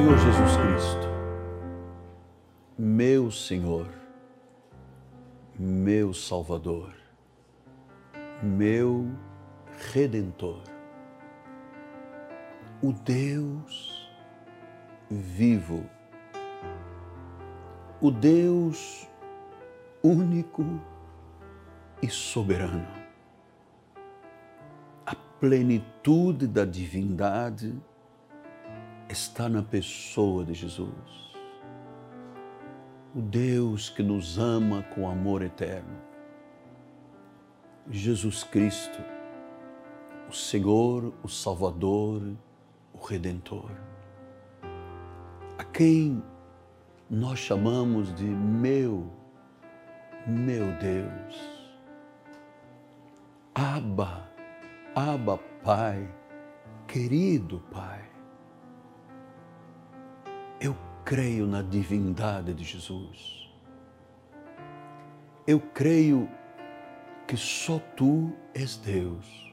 Senhor Jesus Cristo, meu Senhor, meu Salvador, meu Redentor, o Deus vivo, o Deus único e soberano, a plenitude da divindade está na pessoa de Jesus. O Deus que nos ama com amor eterno. Jesus Cristo, o Senhor, o Salvador, o Redentor. A quem nós chamamos de meu, meu Deus. Abba, Abba Pai, querido Pai creio na divindade de Jesus. Eu creio que só tu és Deus,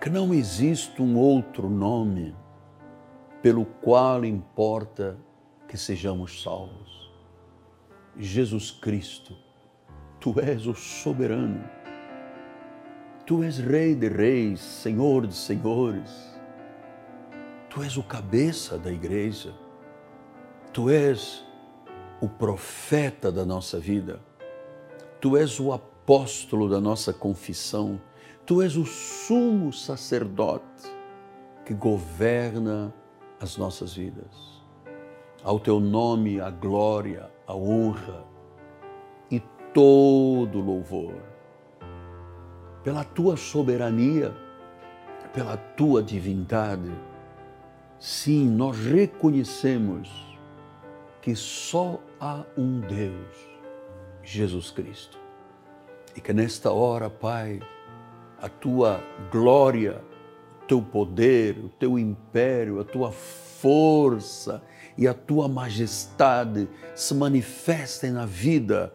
que não existe um outro nome pelo qual importa que sejamos salvos. Jesus Cristo, tu és o soberano, tu és Rei de Reis, Senhor de Senhores, tu és o cabeça da igreja Tu és o profeta da nossa vida, Tu és o apóstolo da nossa confissão, Tu és o sumo sacerdote que governa as nossas vidas. Ao Teu nome a glória, a honra e todo louvor. Pela Tua soberania, pela Tua divindade, sim, nós reconhecemos que só há um Deus, Jesus Cristo. E que nesta hora, Pai, a tua glória, o teu poder, o teu império, a tua força e a tua majestade se manifestem na vida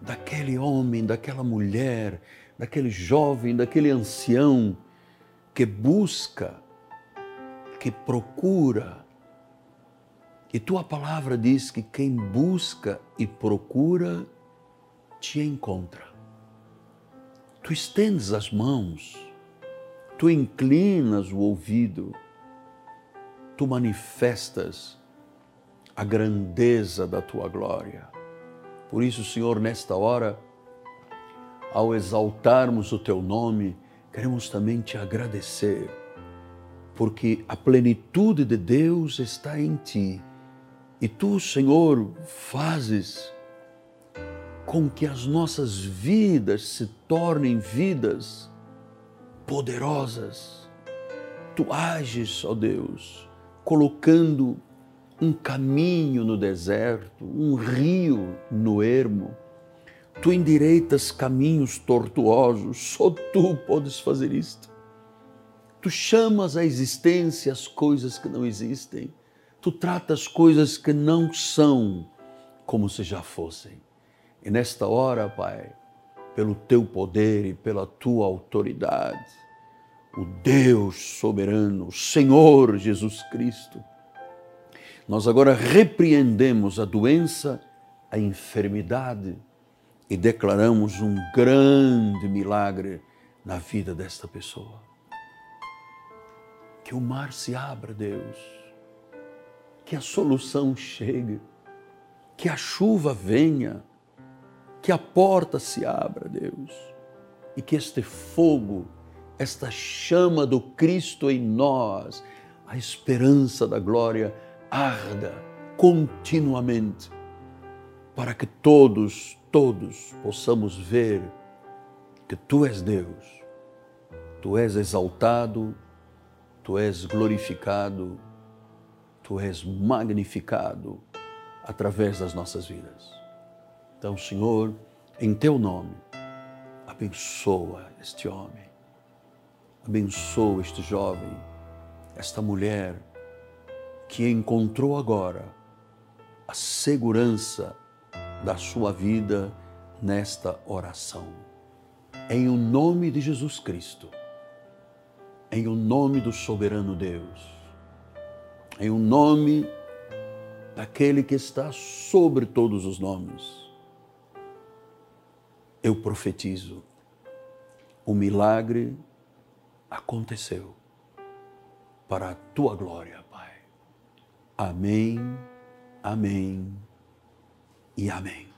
daquele homem, daquela mulher, daquele jovem, daquele ancião que busca, que procura e tua palavra diz que quem busca e procura te encontra. Tu estendes as mãos, tu inclinas o ouvido, tu manifestas a grandeza da tua glória. Por isso, Senhor, nesta hora, ao exaltarmos o teu nome, queremos também te agradecer, porque a plenitude de Deus está em ti e tu, Senhor, fazes com que as nossas vidas se tornem vidas poderosas. Tu ages, ó Deus, colocando um caminho no deserto, um rio no ermo. Tu endireitas caminhos tortuosos, só tu podes fazer isto. Tu chamas à existência as coisas que não existem tu tratas coisas que não são como se já fossem. E nesta hora, Pai, pelo teu poder e pela tua autoridade, o Deus soberano, o Senhor Jesus Cristo, nós agora repreendemos a doença, a enfermidade e declaramos um grande milagre na vida desta pessoa. Que o mar se abra, Deus que a solução chegue, que a chuva venha, que a porta se abra, Deus, e que este fogo, esta chama do Cristo em nós, a esperança da glória, arda continuamente, para que todos, todos possamos ver que Tu és Deus, Tu és exaltado, Tu és glorificado Tu és magnificado através das nossas vidas. Então, Senhor, em Teu nome, abençoa este homem, abençoa este jovem, esta mulher que encontrou agora a segurança da sua vida nesta oração. Em o nome de Jesus Cristo, em o nome do soberano Deus em o um nome daquele que está sobre todos os nomes, eu profetizo: o milagre aconteceu para a tua glória, Pai. Amém, amém e amém.